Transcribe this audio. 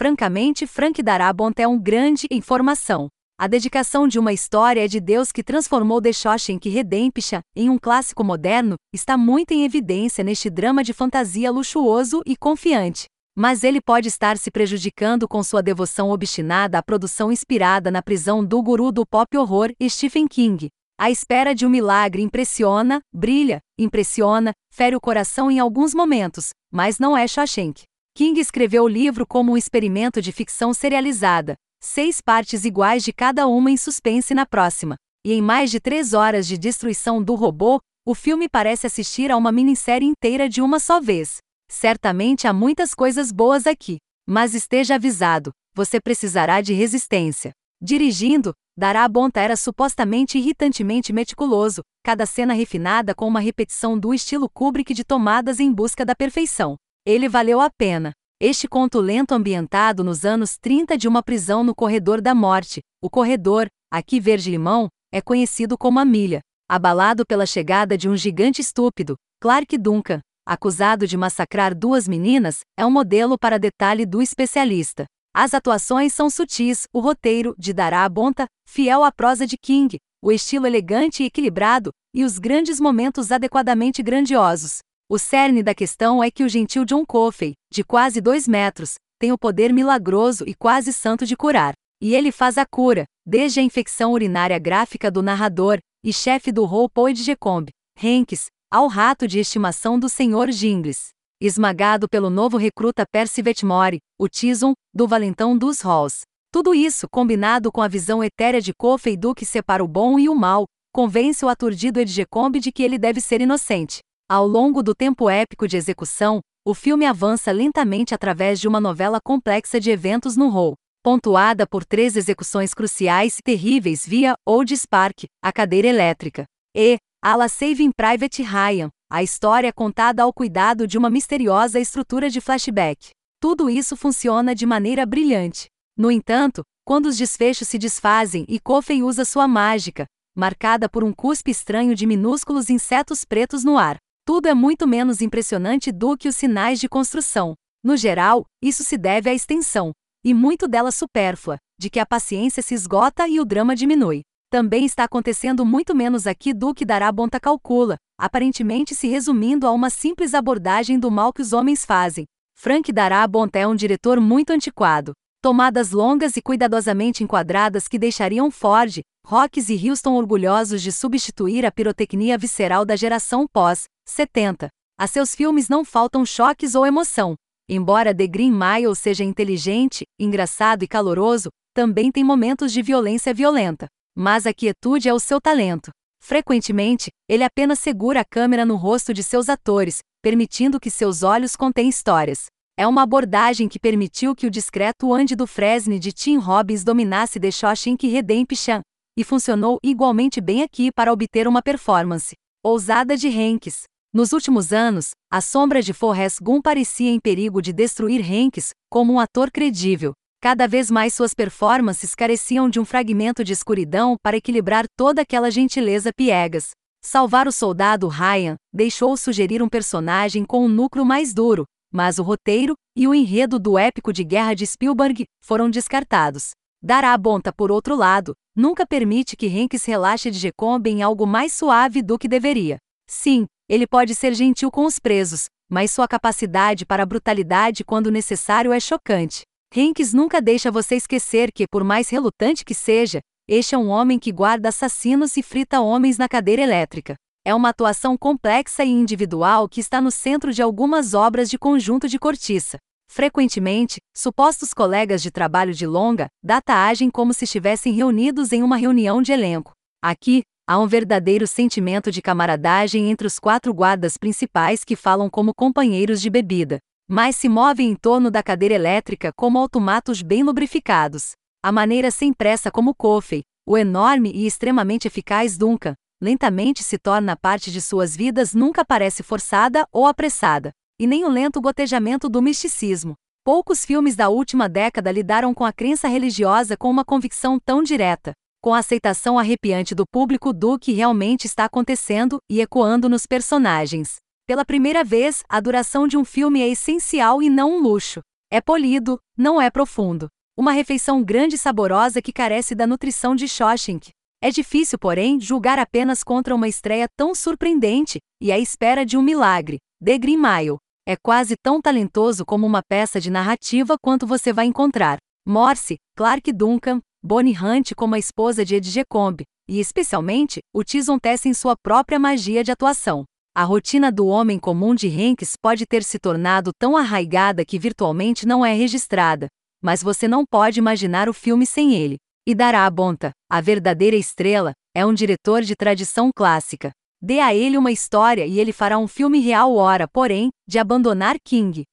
Francamente, Frank Darabont é um grande informação. A dedicação de uma história de Deus que transformou The Shawshank Redemption em um clássico moderno está muito em evidência neste drama de fantasia luxuoso e confiante. Mas ele pode estar se prejudicando com sua devoção obstinada à produção inspirada na prisão do guru do pop horror Stephen King. A espera de um milagre impressiona, brilha, impressiona, fere o coração em alguns momentos, mas não é Shawshank. King escreveu o livro como um experimento de ficção serializada, seis partes iguais de cada uma em suspense na próxima. E em mais de três horas de destruição do robô, o filme parece assistir a uma minissérie inteira de uma só vez. Certamente há muitas coisas boas aqui, mas esteja avisado, você precisará de resistência. Dirigindo, Darabont era supostamente irritantemente meticuloso, cada cena refinada com uma repetição do estilo Kubrick de tomadas em busca da perfeição. Ele valeu a pena. Este conto lento ambientado nos anos 30 de uma prisão no corredor da morte, o corredor, aqui verde-limão, é conhecido como a milha. Abalado pela chegada de um gigante estúpido, Clark Duncan, acusado de massacrar duas meninas, é um modelo para detalhe do especialista. As atuações são sutis, o roteiro, de Dará Bonta, fiel à prosa de King, o estilo elegante e equilibrado, e os grandes momentos adequadamente grandiosos. O cerne da questão é que o gentil John Coffey, de quase dois metros, tem o poder milagroso e quase santo de curar. E ele faz a cura, desde a infecção urinária gráfica do narrador e chefe do Roupoid Gecombe, Hanks, ao rato de estimação do Sr. Gingles. Esmagado pelo novo recruta Percy Vetmore, o Tison, do valentão dos Halls. Tudo isso, combinado com a visão etérea de Coffey do que separa o bom e o mal, convence o aturdido Edgecombe de que ele deve ser inocente. Ao longo do tempo épico de execução, o filme avança lentamente através de uma novela complexa de eventos no Hall, pontuada por três execuções cruciais e terríveis via Old Spark, a cadeira elétrica, e Ala Saving Private Ryan, a história contada ao cuidado de uma misteriosa estrutura de flashback. Tudo isso funciona de maneira brilhante. No entanto, quando os desfechos se desfazem e Coffey usa sua mágica, marcada por um cuspe estranho de minúsculos insetos pretos no ar, tudo é muito menos impressionante do que os sinais de construção. No geral, isso se deve à extensão, e muito dela supérflua, de que a paciência se esgota e o drama diminui. Também está acontecendo muito menos aqui do que dará Bonta calcula, aparentemente se resumindo a uma simples abordagem do mal que os homens fazem. Frank Darabont é um diretor muito antiquado. Tomadas longas e cuidadosamente enquadradas que deixariam Ford, Rocks e Houston orgulhosos de substituir a pirotecnia visceral da geração pós, 70. A seus filmes não faltam choques ou emoção. Embora The Green Mile seja inteligente, engraçado e caloroso, também tem momentos de violência violenta. Mas a quietude é o seu talento. Frequentemente, ele apenas segura a câmera no rosto de seus atores, permitindo que seus olhos contêm histórias. É uma abordagem que permitiu que o discreto Andy do Fresne de Tim Robbins dominasse The Shawshank Redemption, e funcionou igualmente bem aqui para obter uma performance ousada de Hanks. Nos últimos anos, a sombra de Forrest Gump parecia em perigo de destruir Hanks como um ator credível. Cada vez mais suas performances careciam de um fragmento de escuridão para equilibrar toda aquela gentileza piegas. Salvar o soldado Ryan deixou sugerir um personagem com um núcleo mais duro, mas o roteiro e o enredo do épico de guerra de Spielberg foram descartados. Dará a Bonta, por outro lado, nunca permite que Hanks relaxe de Jecombe em algo mais suave do que deveria. Sim, ele pode ser gentil com os presos, mas sua capacidade para brutalidade quando necessário é chocante. Hanks nunca deixa você esquecer que, por mais relutante que seja, este é um homem que guarda assassinos e frita homens na cadeira elétrica. É uma atuação complexa e individual que está no centro de algumas obras de conjunto de cortiça. Frequentemente, supostos colegas de trabalho de longa data agem como se estivessem reunidos em uma reunião de elenco. Aqui, Há um verdadeiro sentimento de camaradagem entre os quatro guardas principais que falam como companheiros de bebida, mas se movem em torno da cadeira elétrica como automatos bem lubrificados. A maneira sem pressa como Coffey, o enorme e extremamente eficaz Duncan, lentamente se torna parte de suas vidas nunca parece forçada ou apressada, e nem o lento gotejamento do misticismo. Poucos filmes da última década lidaram com a crença religiosa com uma convicção tão direta, com a aceitação arrepiante do público do que realmente está acontecendo e ecoando nos personagens. Pela primeira vez, a duração de um filme é essencial e não um luxo. É polido, não é profundo. Uma refeição grande e saborosa que carece da nutrição de Shawshank. É difícil, porém, julgar apenas contra uma estreia tão surpreendente e à espera de um milagre. The Green Mile. É quase tão talentoso como uma peça de narrativa quanto você vai encontrar. Morse, Clark Duncan, Bonnie Hunt como a esposa de Ed Gecombe, e especialmente, o Tison Tess em sua própria magia de atuação. A rotina do homem comum de Hanks pode ter se tornado tão arraigada que virtualmente não é registrada, mas você não pode imaginar o filme sem ele. E Dará Bonta, a verdadeira estrela, é um diretor de tradição clássica. Dê a ele uma história e ele fará um filme real hora, porém, de abandonar King.